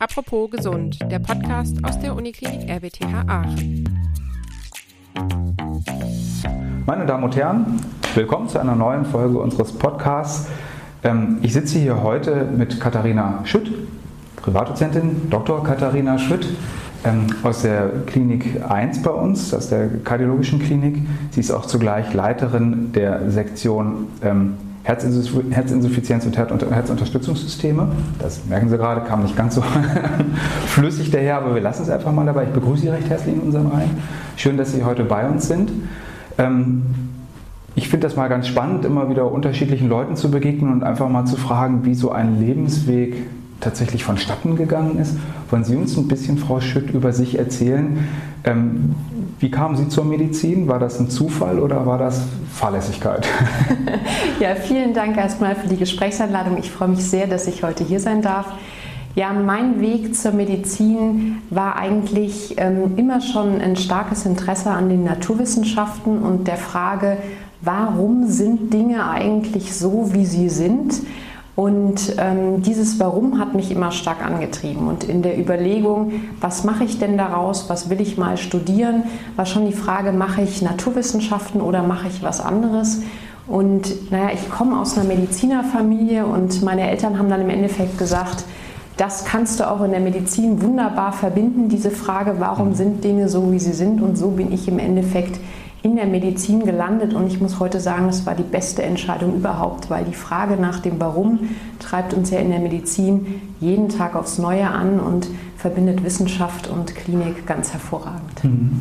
Apropos gesund, der Podcast aus der Uniklinik RWTH Aachen. Meine Damen und Herren, willkommen zu einer neuen Folge unseres Podcasts. Ähm, ich sitze hier heute mit Katharina Schütt, Privatdozentin, Dr. Katharina Schütt ähm, aus der Klinik 1 bei uns, aus der kardiologischen Klinik. Sie ist auch zugleich Leiterin der Sektion Herzinsuffizienz und Herzunterstützungssysteme. Das merken Sie gerade, kam nicht ganz so flüssig daher, aber wir lassen es einfach mal dabei. Ich begrüße Sie recht herzlich in unserem Reihen. Schön, dass Sie heute bei uns sind. Ähm, ich finde das mal ganz spannend, immer wieder unterschiedlichen Leuten zu begegnen und einfach mal zu fragen, wie so ein Lebensweg tatsächlich vonstatten gegangen ist. Wollen Sie uns ein bisschen, Frau Schütt, über sich erzählen? Ähm, wie kamen Sie zur Medizin? War das ein Zufall oder war das Fahrlässigkeit? ja, vielen Dank erstmal für die Gesprächsanladung. Ich freue mich sehr, dass ich heute hier sein darf. Ja, mein Weg zur Medizin war eigentlich ähm, immer schon ein starkes Interesse an den Naturwissenschaften und der Frage, warum sind Dinge eigentlich so, wie sie sind? Und ähm, dieses Warum hat mich immer stark angetrieben. Und in der Überlegung, was mache ich denn daraus, was will ich mal studieren, war schon die Frage, mache ich Naturwissenschaften oder mache ich was anderes? Und naja, ich komme aus einer Medizinerfamilie und meine Eltern haben dann im Endeffekt gesagt, das kannst du auch in der Medizin wunderbar verbinden, diese Frage, warum sind Dinge so, wie sie sind. Und so bin ich im Endeffekt in der Medizin gelandet und ich muss heute sagen, es war die beste Entscheidung überhaupt, weil die Frage nach dem Warum treibt uns ja in der Medizin jeden Tag aufs Neue an und verbindet Wissenschaft und Klinik ganz hervorragend. Mhm.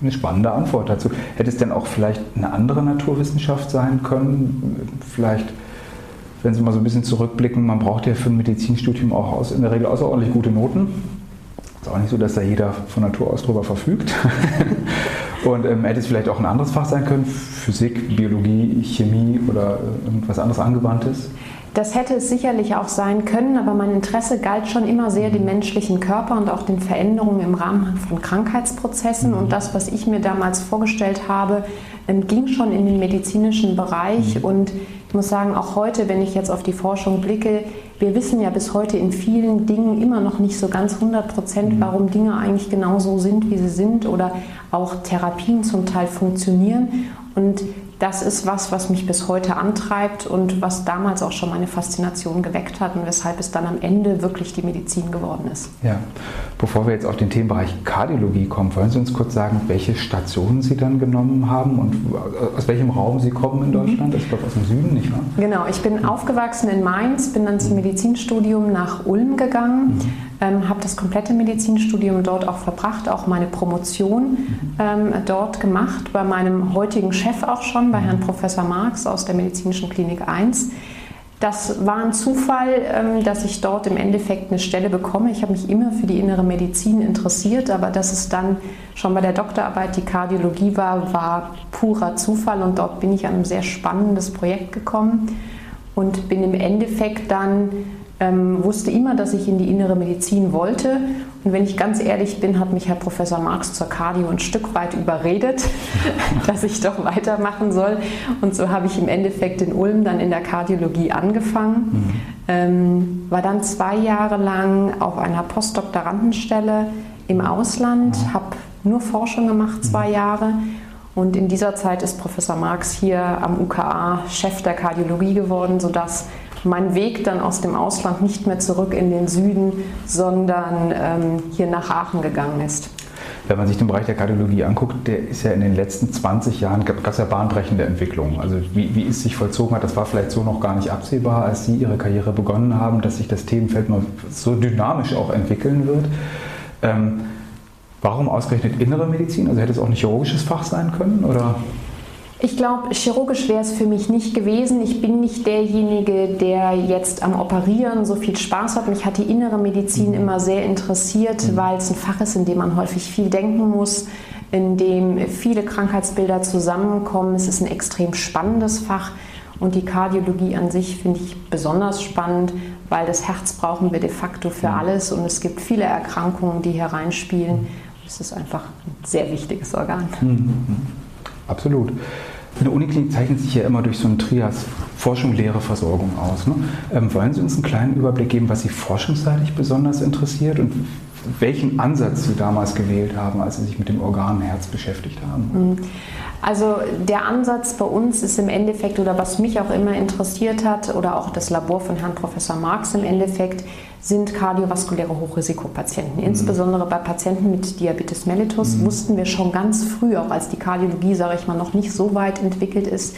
Eine spannende Antwort dazu. Hätte es denn auch vielleicht eine andere Naturwissenschaft sein können? Vielleicht, wenn Sie mal so ein bisschen zurückblicken, man braucht ja für ein Medizinstudium auch aus, in der Regel außerordentlich gute Noten. Es ist auch nicht so, dass da jeder von Natur aus drüber verfügt. Und ähm, hätte es vielleicht auch ein anderes Fach sein können? Physik, Biologie, Chemie oder äh, irgendwas anderes Angewandtes? Das hätte es sicherlich auch sein können, aber mein Interesse galt schon immer sehr dem menschlichen Körper und auch den Veränderungen im Rahmen von Krankheitsprozessen. Und mhm. das, was ich mir damals vorgestellt habe, ähm, ging schon in den medizinischen Bereich. Mhm. Und ich muss sagen, auch heute, wenn ich jetzt auf die Forschung blicke, wir wissen ja bis heute in vielen Dingen immer noch nicht so ganz 100 Prozent, mhm. warum Dinge eigentlich genau so sind, wie sie sind oder auch Therapien zum Teil funktionieren. Und das ist was, was mich bis heute antreibt und was damals auch schon meine Faszination geweckt hat und weshalb es dann am Ende wirklich die Medizin geworden ist. Ja, bevor wir jetzt auf den Themenbereich Kardiologie kommen, wollen Sie uns kurz sagen, welche Stationen Sie dann genommen haben und aus welchem Raum Sie kommen in Deutschland? Ich glaube aus dem Süden, nicht wahr? Genau, ich bin aufgewachsen in Mainz, bin dann zum Medizinstudium nach Ulm gegangen. Mhm ähm, habe das komplette Medizinstudium dort auch verbracht, auch meine Promotion ähm, dort gemacht, bei meinem heutigen Chef auch schon, bei Herrn Professor Marx aus der Medizinischen Klinik 1. Das war ein Zufall, ähm, dass ich dort im Endeffekt eine Stelle bekomme. Ich habe mich immer für die innere Medizin interessiert, aber dass es dann schon bei der Doktorarbeit die Kardiologie war, war purer Zufall und dort bin ich an ein sehr spannendes Projekt gekommen und bin im Endeffekt dann ähm, wusste immer, dass ich in die innere Medizin wollte. Und wenn ich ganz ehrlich bin, hat mich Herr Professor Marx zur Cardio ein Stück weit überredet, dass ich doch weitermachen soll. Und so habe ich im Endeffekt in Ulm dann in der Kardiologie angefangen. Mhm. Ähm, war dann zwei Jahre lang auf einer Postdoktorandenstelle im Ausland, mhm. habe nur Forschung gemacht, zwei mhm. Jahre. Und in dieser Zeit ist Professor Marx hier am UKA Chef der Kardiologie geworden, sodass mein Weg dann aus dem Ausland nicht mehr zurück in den Süden, sondern ähm, hier nach Aachen gegangen ist. Wenn man sich den Bereich der Kardiologie anguckt, der ist ja in den letzten 20 Jahren, gab es ja bahnbrechende Entwicklungen. Also wie, wie es sich vollzogen hat, das war vielleicht so noch gar nicht absehbar, als Sie Ihre Karriere begonnen haben, dass sich das Themenfeld mal so dynamisch auch entwickeln wird. Ähm, warum ausgerechnet innere Medizin? Also hätte es auch ein chirurgisches Fach sein können? Oder? Ich glaube, chirurgisch wäre es für mich nicht gewesen. Ich bin nicht derjenige, der jetzt am Operieren so viel Spaß hat. Mich hat die innere Medizin mhm. immer sehr interessiert, mhm. weil es ein Fach ist, in dem man häufig viel denken muss, in dem viele Krankheitsbilder zusammenkommen. Es ist ein extrem spannendes Fach. Und die Kardiologie an sich finde ich besonders spannend, weil das Herz brauchen wir de facto für mhm. alles und es gibt viele Erkrankungen, die hier reinspielen. Es ist einfach ein sehr wichtiges Organ. Absolut. In der Uniklinik zeichnet sich ja immer durch so ein Trias Forschung, Lehre, Versorgung aus. Ne? Ähm, wollen Sie uns einen kleinen Überblick geben, was Sie forschungsseitig besonders interessiert und welchen Ansatz Sie damals gewählt haben, als Sie sich mit dem Organherz beschäftigt haben? Mhm. Also der Ansatz bei uns ist im Endeffekt, oder was mich auch immer interessiert hat, oder auch das Labor von Herrn Professor Marx im Endeffekt, sind kardiovaskuläre Hochrisikopatienten. Mhm. Insbesondere bei Patienten mit Diabetes mellitus mhm. wussten wir schon ganz früh, auch als die Kardiologie, sage ich mal, noch nicht so weit entwickelt ist,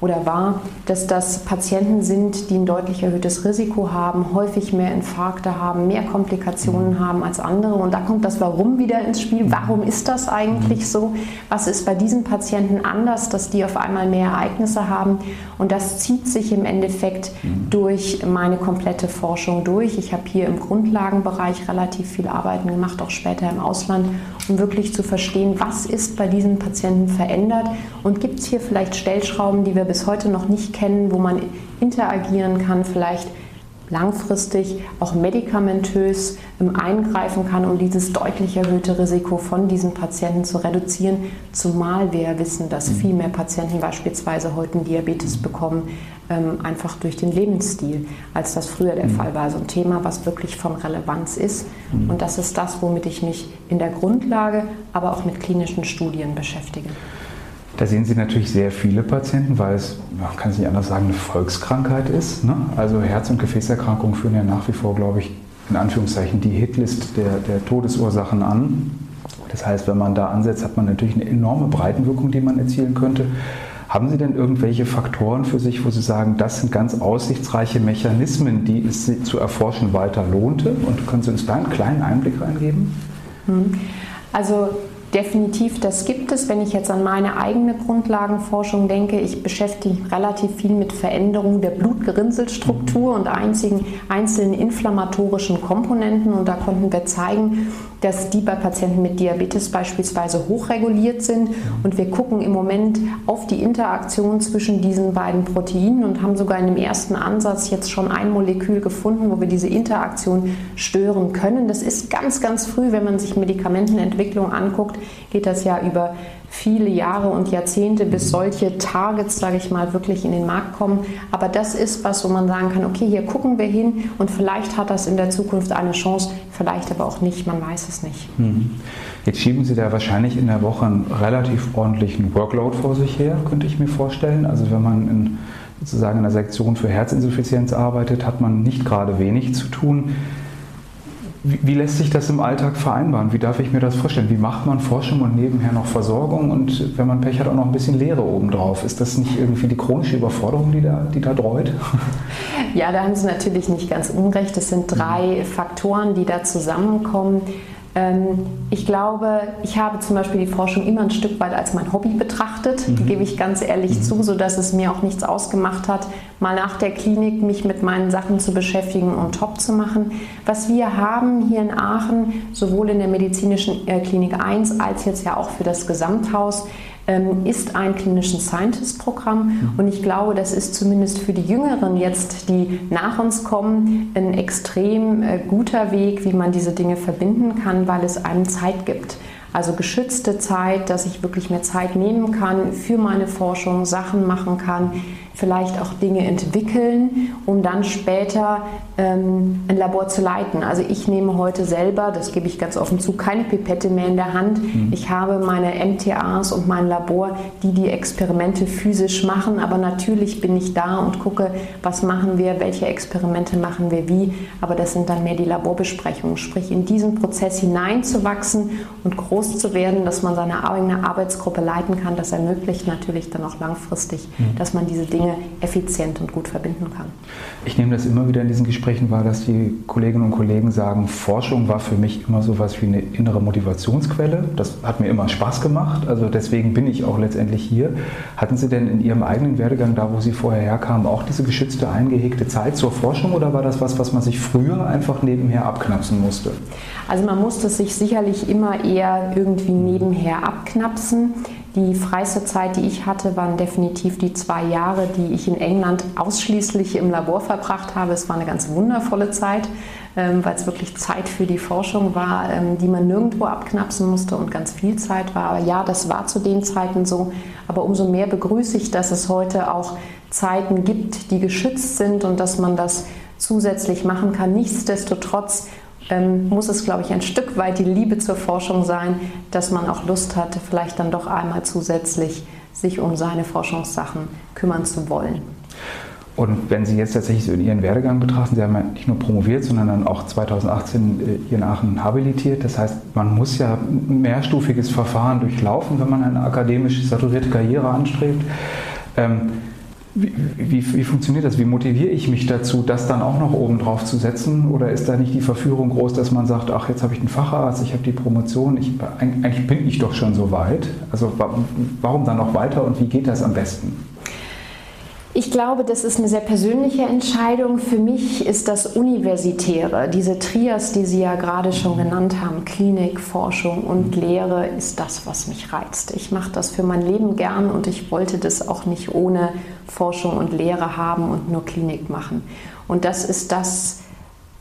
oder war, dass das Patienten sind, die ein deutlich erhöhtes Risiko haben, häufig mehr Infarkte haben, mehr Komplikationen mhm. haben als andere. Und da kommt das Warum wieder ins Spiel. Warum ist das eigentlich mhm. so? Was ist bei diesen Patienten anders, dass die auf einmal mehr Ereignisse haben? Und das zieht sich im Endeffekt mhm. durch meine komplette Forschung durch. Ich habe hier im Grundlagenbereich relativ viel Arbeiten gemacht, auch später im Ausland, um wirklich zu verstehen, was ist bei diesen Patienten verändert und gibt es hier vielleicht Stellschrauben, die wir bis heute noch nicht kennen, wo man interagieren kann, vielleicht langfristig auch medikamentös ähm, eingreifen kann, um dieses deutlich erhöhte Risiko von diesen Patienten zu reduzieren, zumal wir wissen, dass mhm. viel mehr Patienten beispielsweise heute Diabetes bekommen, ähm, einfach durch den Lebensstil, als das früher der mhm. Fall war. Also ein Thema, was wirklich von Relevanz ist. Mhm. Und das ist das, womit ich mich in der Grundlage, aber auch mit klinischen Studien beschäftige. Da sehen Sie natürlich sehr viele Patienten, weil es, man kann es nicht anders sagen, eine Volkskrankheit ist. Ne? Also Herz- und Gefäßerkrankungen führen ja nach wie vor, glaube ich, in Anführungszeichen die Hitlist der, der Todesursachen an. Das heißt, wenn man da ansetzt, hat man natürlich eine enorme Breitenwirkung, die man erzielen könnte. Haben Sie denn irgendwelche Faktoren für sich, wo Sie sagen, das sind ganz aussichtsreiche Mechanismen, die es zu erforschen weiter lohnte? Und können Sie uns da einen kleinen Einblick reingeben? Hm. Also Definitiv, das gibt es. Wenn ich jetzt an meine eigene Grundlagenforschung denke, ich beschäftige mich relativ viel mit Veränderungen der Blutgerinnselstruktur und einzigen, einzelnen inflammatorischen Komponenten. Und da konnten wir zeigen, dass die bei Patienten mit Diabetes beispielsweise hochreguliert sind. Und wir gucken im Moment auf die Interaktion zwischen diesen beiden Proteinen und haben sogar in dem ersten Ansatz jetzt schon ein Molekül gefunden, wo wir diese Interaktion stören können. Das ist ganz, ganz früh, wenn man sich Medikamentenentwicklung anguckt, geht das ja über viele Jahre und Jahrzehnte, bis solche Targets, sage ich mal, wirklich in den Markt kommen. Aber das ist was, wo man sagen kann, okay, hier gucken wir hin und vielleicht hat das in der Zukunft eine Chance, vielleicht aber auch nicht, man weiß es nicht. Mhm. Jetzt schieben Sie da wahrscheinlich in der Woche einen relativ ordentlichen Workload vor sich her, könnte ich mir vorstellen. Also wenn man in, sozusagen in einer Sektion für Herzinsuffizienz arbeitet, hat man nicht gerade wenig zu tun. Wie, wie, lässt sich das im Alltag vereinbaren? Wie darf ich mir das vorstellen? Wie macht man Forschung und nebenher noch Versorgung und wenn man Pech hat, auch noch ein bisschen Lehre obendrauf? Ist das nicht irgendwie die chronische Überforderung, die da, die da dreut? Ja, da haben Sie natürlich nicht ganz unrecht. Es sind drei Faktoren, die da zusammenkommen. Ähm, ich glaube, ich habe zum Beispiel die Forschung immer ein Stück weit als mein Hobby betrachtet, mhm. gebe ich ganz ehrlich mhm. zu, sodass es mir auch nichts ausgemacht hat, mal nach der Klinik mich mit meinen Sachen zu beschäftigen und top zu machen. Was wir haben hier in Aachen, sowohl in der medizinischen äh, Klinik 1 als jetzt ja auch für das Gesamthaus, ist ein Clinician Scientist Programm mhm. und ich glaube, das ist zumindest für die Jüngeren jetzt, die nach uns kommen, ein extrem äh, guter Weg, wie man diese Dinge verbinden kann, weil es einem Zeit gibt. Also geschützte Zeit, dass ich wirklich mehr Zeit nehmen kann für meine Forschung, Sachen machen kann, vielleicht auch Dinge entwickeln, um dann später ähm, ein Labor zu leiten. Also ich nehme heute selber, das gebe ich ganz offen zu, keine Pipette mehr in der Hand. Mhm. Ich habe meine MTAs und mein Labor, die die Experimente physisch machen, aber natürlich bin ich da und gucke, was machen wir, welche Experimente machen wir wie, aber das sind dann mehr die Laborbesprechungen, sprich in diesen Prozess hineinzuwachsen und groß zu werden, dass man seine eigene Arbeitsgruppe leiten kann, das ermöglicht natürlich dann auch langfristig, mhm. dass man diese Dinge Dinge effizient und gut verbinden kann. Ich nehme das immer wieder in diesen Gesprächen wahr, dass die Kolleginnen und Kollegen sagen, Forschung war für mich immer so etwas wie eine innere Motivationsquelle. Das hat mir immer Spaß gemacht, also deswegen bin ich auch letztendlich hier. Hatten Sie denn in Ihrem eigenen Werdegang, da wo Sie vorher herkamen, auch diese geschützte, eingehegte Zeit zur Forschung oder war das was, was man sich früher einfach nebenher abknapsen musste? Also man musste sich sicherlich immer eher irgendwie nebenher abknapsen. Die freiste Zeit, die ich hatte, waren definitiv die zwei Jahre, die ich in England ausschließlich im Labor verbracht habe. Es war eine ganz wundervolle Zeit, ähm, weil es wirklich Zeit für die Forschung war, ähm, die man nirgendwo abknapsen musste und ganz viel Zeit war. Aber ja, das war zu den Zeiten so. Aber umso mehr begrüße ich, dass es heute auch Zeiten gibt, die geschützt sind und dass man das zusätzlich machen kann. Nichtsdestotrotz ähm, muss es, glaube ich, ein Stück weit die Liebe zur Forschung sein, dass man auch Lust hatte, vielleicht dann doch einmal zusätzlich sich um seine Forschungssachen kümmern zu wollen. Und wenn Sie jetzt tatsächlich so in Ihren Werdegang betrachten, Sie haben ja nicht nur promoviert, sondern dann auch 2018 äh, hier in Aachen habilitiert. Das heißt, man muss ja ein mehrstufiges Verfahren durchlaufen, wenn man eine akademisch saturierte Karriere anstrebt. Ähm, wie, wie, funktioniert das? Wie motiviere ich mich dazu, das dann auch noch oben drauf zu setzen? Oder ist da nicht die Verführung groß, dass man sagt, ach, jetzt habe ich einen Facharzt, ich habe die Promotion, ich, eigentlich bin ich doch schon so weit. Also warum dann noch weiter und wie geht das am besten? Ich glaube, das ist eine sehr persönliche Entscheidung. Für mich ist das Universitäre, diese Trias, die Sie ja gerade schon genannt haben, Klinik, Forschung und Lehre, ist das, was mich reizt. Ich mache das für mein Leben gern und ich wollte das auch nicht ohne Forschung und Lehre haben und nur Klinik machen. Und das ist das,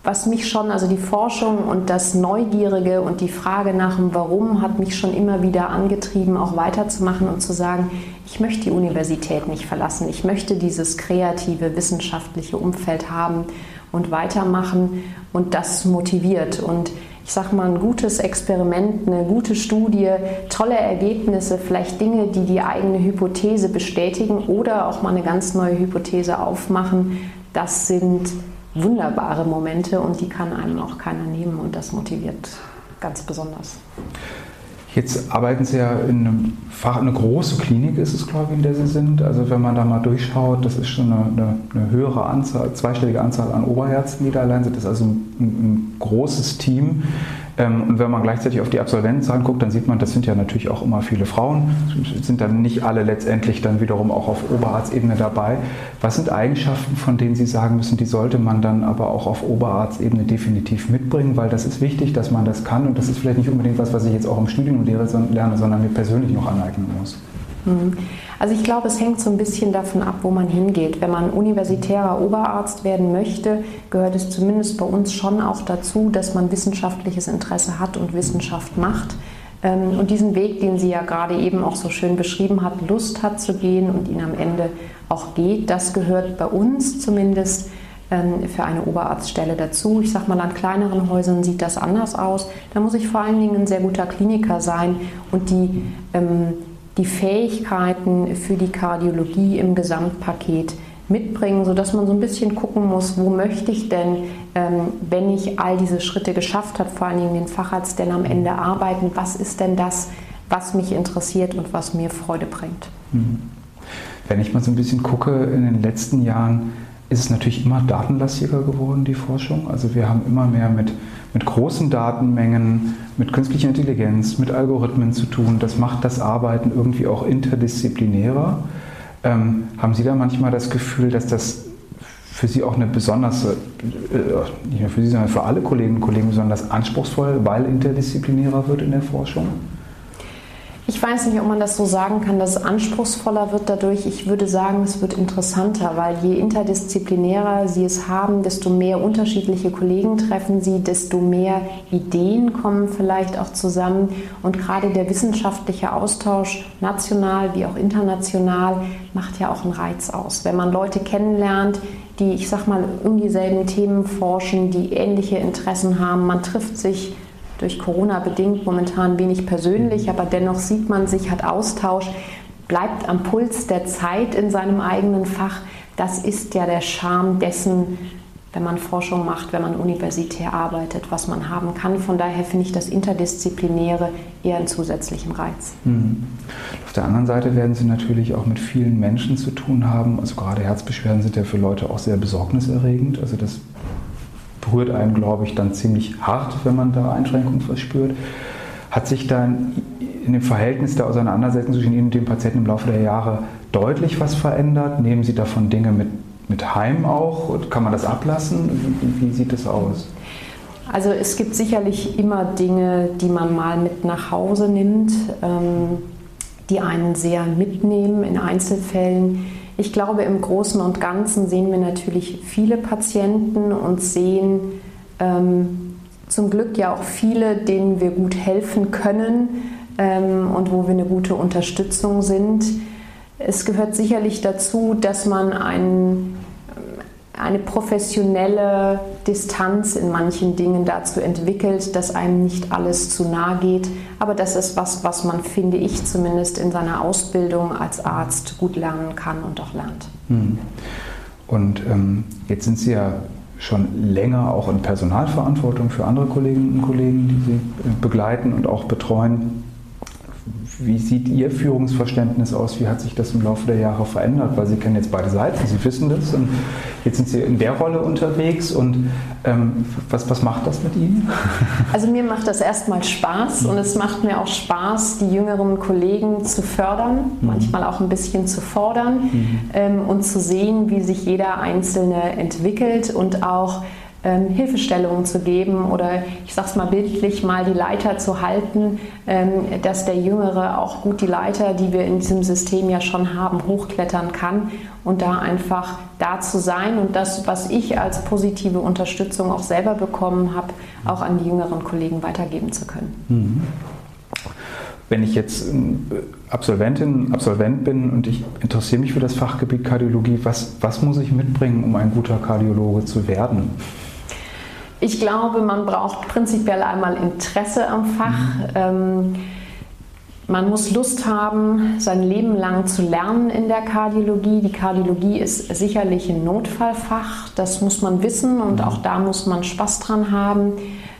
was mich schon, also die Forschung und das Neugierige und die Frage nach dem Warum hat mich schon immer wieder angetrieben, auch weiterzumachen und zu sagen, ich möchte die Universität nicht verlassen, ich möchte dieses kreative, wissenschaftliche Umfeld haben und weitermachen und das motiviert. Und ich sage mal, ein gutes Experiment, eine gute Studie, tolle Ergebnisse, vielleicht Dinge, die die eigene Hypothese bestätigen oder auch mal eine ganz neue Hypothese aufmachen, das sind wunderbare Momente und die kann einem auch keiner nehmen und das motiviert ganz besonders. Jetzt arbeiten Sie ja in einem Fach, eine große Klinik ist es, glaube ich, in der Sie sind. Also wenn man da mal durchschaut, das ist schon eine, eine, eine höhere Anzahl, zweistellige Anzahl an Oberärzten, die da allein sind. Das ist also ein, ein großes Team. Ähm, und wenn man gleichzeitig auf die Absolventenzahlen guckt, dann sieht man, das sind ja natürlich auch immer viele Frauen, sind dann nicht alle letztendlich dann wiederum auch auf Oberarztebene dabei. Was sind Eigenschaften, von denen Sie sagen müssen, die sollte man dann aber auch auf Oberarztebene definitiv mitbringen, weil das ist wichtig, dass man das kann und das ist vielleicht nicht unbedingt was, was ich jetzt auch im Studium lerne, sondern mir persönlich noch aneignen muss. Mhm. Also ich glaube, es hängt so ein bisschen davon ab, wo man hingeht. Wenn man universitärer Oberarzt werden möchte, gehört es zumindest bei uns schon auch dazu, dass man wissenschaftliches Interesse hat und Wissenschaft macht. Ähm, und diesen Weg, den sie ja gerade eben auch so schön beschrieben hat, Lust hat zu gehen und ihn am Ende auch geht, das gehört bei uns zumindest ähm, für eine Oberarztstelle dazu. Ich sage mal, an kleineren Häusern sieht das anders aus. Da muss ich vor allen Dingen ein sehr guter Kliniker sein und die ähm, die Fähigkeiten für die Kardiologie im Gesamtpaket mitbringen, sodass man so ein bisschen gucken muss, wo möchte ich denn, ähm, wenn ich all diese Schritte geschafft habe, vor allen Dingen den Facharzt denn am Ende arbeiten, was ist denn das, was mich interessiert und was mir Freude bringt. Mhm. Wenn ich mal so ein bisschen gucke in den letzten Jahren, ist es natürlich immer datenlastiger geworden, die Forschung. Also wir haben immer mehr mit, mit großen Datenmengen, mit künstlicher Intelligenz, mit Algorithmen zu tun. Das macht das Arbeiten irgendwie auch interdisziplinärer. Ähm, haben Sie da manchmal das Gefühl, dass das für Sie auch eine besonders, äh, nicht nur für Sie, sondern für alle Kolleginnen und Kollegen besonders anspruchsvoll, weil interdisziplinärer wird in der Forschung? Ich weiß nicht, ob man das so sagen kann, dass es anspruchsvoller wird dadurch. Ich würde sagen, es wird interessanter, weil je interdisziplinärer Sie es haben, desto mehr unterschiedliche Kollegen treffen Sie, desto mehr Ideen kommen vielleicht auch zusammen. Und gerade der wissenschaftliche Austausch, national wie auch international, macht ja auch einen Reiz aus. Wenn man Leute kennenlernt, die, ich sag mal, um dieselben Themen forschen, die ähnliche Interessen haben, man trifft sich durch Corona bedingt momentan wenig persönlich, aber dennoch sieht man sich, hat Austausch, bleibt am Puls der Zeit in seinem eigenen Fach. Das ist ja der Charme dessen, wenn man Forschung macht, wenn man universitär arbeitet, was man haben kann. Von daher finde ich das Interdisziplinäre eher einen zusätzlichen Reiz. Mhm. Auf der anderen Seite werden Sie natürlich auch mit vielen Menschen zu tun haben. Also gerade Herzbeschwerden sind ja für Leute auch sehr besorgniserregend. Also das berührt einen, glaube ich, dann ziemlich hart, wenn man da Einschränkungen verspürt. Hat sich dann in dem Verhältnis der Auseinandersetzung zwischen Ihnen und dem Patienten im Laufe der Jahre deutlich was verändert? Nehmen Sie davon Dinge mit, mit heim auch? Kann man das ablassen? Wie, wie sieht das aus? Also es gibt sicherlich immer Dinge, die man mal mit nach Hause nimmt. Ähm, die einen sehr mitnehmen in Einzelfällen. Ich glaube, im Großen und Ganzen sehen wir natürlich viele Patienten und sehen ähm, zum Glück ja auch viele, denen wir gut helfen können ähm, und wo wir eine gute Unterstützung sind. Es gehört sicherlich dazu, dass man einen eine professionelle Distanz in manchen Dingen dazu entwickelt, dass einem nicht alles zu nahe geht. Aber das ist was, was man, finde ich, zumindest in seiner Ausbildung als Arzt gut lernen kann und auch lernt. Hm. Und ähm, jetzt sind Sie ja schon länger auch in Personalverantwortung für andere Kolleginnen und Kollegen, die Sie begleiten und auch betreuen. Wie sieht Ihr Führungsverständnis aus? Wie hat sich das im Laufe der Jahre verändert? Weil Sie kennen jetzt beide Seiten, Sie wissen das und jetzt sind Sie in der Rolle unterwegs und ähm, was, was macht das mit Ihnen? Also mir macht das erstmal Spaß und es macht mir auch Spaß, die jüngeren Kollegen zu fördern, mhm. manchmal auch ein bisschen zu fordern mhm. ähm, und zu sehen, wie sich jeder Einzelne entwickelt und auch ähm, Hilfestellungen zu geben oder ich sage es mal bildlich, mal die Leiter zu halten, ähm, dass der Jüngere auch gut die Leiter, die wir in diesem System ja schon haben, hochklettern kann und da einfach da zu sein und das, was ich als positive Unterstützung auch selber bekommen habe, auch an die jüngeren Kollegen weitergeben zu können. Mhm. Wenn ich jetzt Absolventin, Absolvent bin und ich interessiere mich für das Fachgebiet Kardiologie, was, was muss ich mitbringen, um ein guter Kardiologe zu werden? Ich glaube, man braucht prinzipiell einmal Interesse am Fach. Mhm. Ähm, man muss Lust haben, sein Leben lang zu lernen in der Kardiologie. Die Kardiologie ist sicherlich ein Notfallfach, das muss man wissen und auch da muss man Spaß dran haben.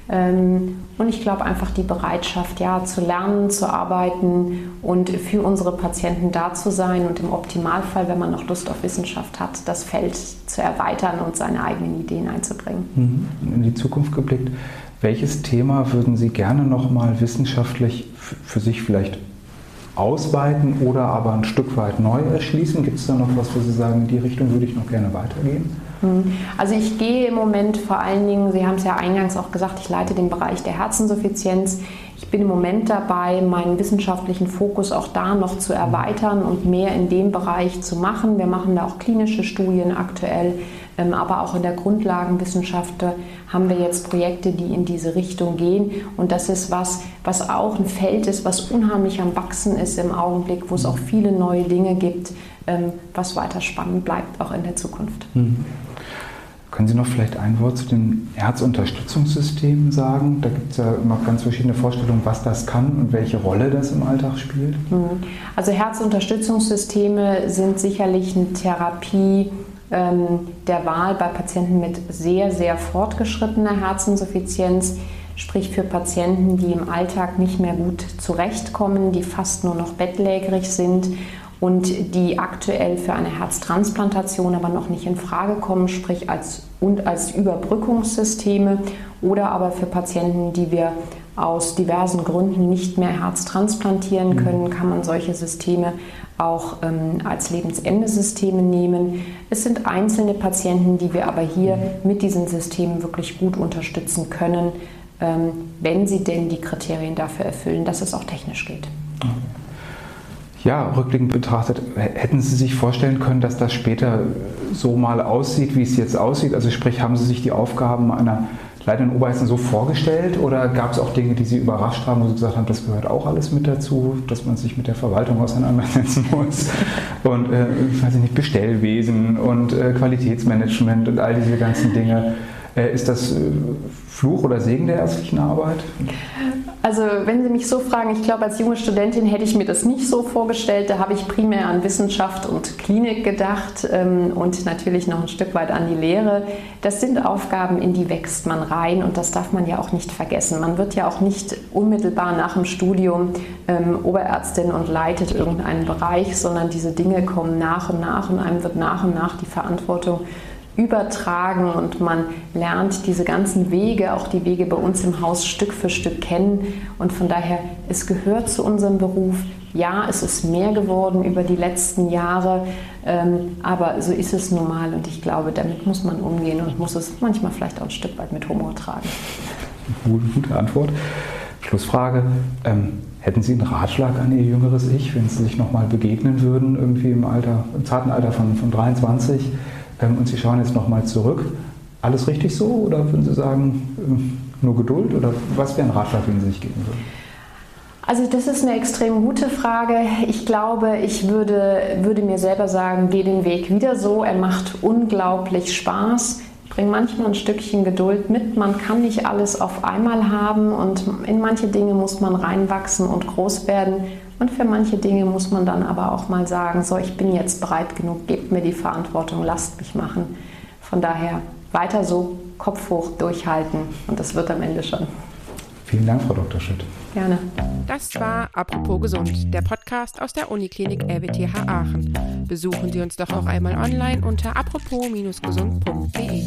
Ähm, und ich glaube einfach die Bereitschaft, ja, zu lernen, zu arbeiten und für unsere Patienten da zu sein und im Optimalfall, wenn man noch Lust auf Wissenschaft hat, das Feld zu erweitern und seine eigenen Ideen einzubringen. Mhm. In die Zukunft geblickt, welches Thema würden Sie gerne noch mal wissenschaftlich für sich vielleicht ausweiten oder aber ein Stück weit neu erschließen? Gibt es da noch was, wo Sie sagen, in die Richtung würde ich noch gerne weitergehen? Hm. Also ich gehe im Moment vor allen Dingen, Sie haben es ja eingangs auch gesagt, ich leite den Bereich der Herzinsuffizienz. Ich bin im Moment dabei, meinen wissenschaftlichen Fokus auch da noch zu erweitern und mehr in dem Bereich zu machen. Wir machen da auch klinische Studien aktuell, aber auch in der Grundlagenwissenschaft haben wir jetzt Projekte, die in diese Richtung gehen. Und das ist was, was auch ein Feld ist, was unheimlich am Wachsen ist im Augenblick, wo es auch viele neue Dinge gibt, ähm, was weiter spannend bleibt, auch in der Zukunft. Mhm. Können Sie noch vielleicht ein Wort zu den Herzunterstützungssystemen sagen? Da gibt es ja immer ganz verschiedene Vorstellungen, was das kann und welche Rolle das im Alltag spielt. Mhm. Also Herzunterstützungssysteme sind sicherlich eine Therapie ähm, der Wahl bei Patienten mit sehr, sehr fortgeschrittener Herzinsuffizienz, sprich für Patienten, die im Alltag nicht mehr gut zurechtkommen, die fast nur noch bettlägerig sind und die aktuell für eine Herztransplantation aber noch nicht in Frage kommen, sprich als, und als Überbrückungssysteme oder aber für Patienten, die wir aus diversen Gründen nicht mehr Herz transplantieren mhm. können, kann man solche Systeme auch ähm, als Lebensendesysteme nehmen. Es sind einzelne Patienten, die wir aber hier mhm. mit diesen Systemen wirklich gut unterstützen können, ähm, wenn sie denn die Kriterien dafür erfüllen, dass es auch technisch geht. Ja, rückblickend betrachtet, hätten Sie sich vorstellen können, dass das später so mal aussieht, wie es jetzt aussieht? Also sprich, haben Sie sich die Aufgaben einer leitenden Oberärztin so vorgestellt oder gab es auch Dinge, die Sie überrascht haben, wo Sie gesagt haben, das gehört auch alles mit dazu, dass man sich mit der Verwaltung auseinandersetzen muss und äh, ich weiß nicht, Bestellwesen und äh, Qualitätsmanagement und all diese ganzen Dinge. Äh, ist das äh, Fluch oder Segen der ärztlichen Arbeit? Also wenn Sie mich so fragen, ich glaube, als junge Studentin hätte ich mir das nicht so vorgestellt. Da habe ich primär an Wissenschaft und Klinik gedacht ähm, und natürlich noch ein Stück weit an die Lehre. Das sind Aufgaben, in die wächst man rein und das darf man ja auch nicht vergessen. Man wird ja auch nicht unmittelbar nach dem Studium ähm, Oberärztin und leitet irgendeinen Bereich, sondern diese Dinge kommen nach und nach und einem wird nach und nach die Verantwortung übertragen und man lernt diese ganzen Wege, auch die Wege bei uns im Haus Stück für Stück kennen. Und von daher, es gehört zu unserem Beruf. Ja, es ist mehr geworden über die letzten Jahre, ähm, aber so ist es normal und ich glaube, damit muss man umgehen und muss es manchmal vielleicht auch ein Stück weit mit Humor tragen. Gute, Antwort. Schlussfrage. Ähm, hätten Sie einen Ratschlag an Ihr jüngeres Ich, wenn Sie sich nochmal begegnen würden, irgendwie im Alter, im zarten Alter von, von 23 ähm, und Sie schauen jetzt nochmal zurück? Alles richtig so oder würden Sie sagen, ähm, nur Geduld oder was wäre ein Ratschlag, den Sie sich geben würden? Also das ist eine extrem gute Frage. Ich glaube, ich würde, würde mir selber sagen, geh den Weg wieder so. Er macht unglaublich Spaß. Bring manchmal ein Stückchen Geduld mit. Man kann nicht alles auf einmal haben und in manche Dinge muss man reinwachsen und groß werden. Und für manche Dinge muss man dann aber auch mal sagen, so, ich bin jetzt bereit genug, gebt mir die Verantwortung, lasst mich machen. Von daher weiter so, Kopf hoch, durchhalten und das wird am Ende schon. Vielen Dank, Frau Dr. Schütt. Gerne. Das war Apropos Gesund, der Podcast aus der Uniklinik RWTH Aachen. Besuchen Sie uns doch auch einmal online unter apropos-gesund.de.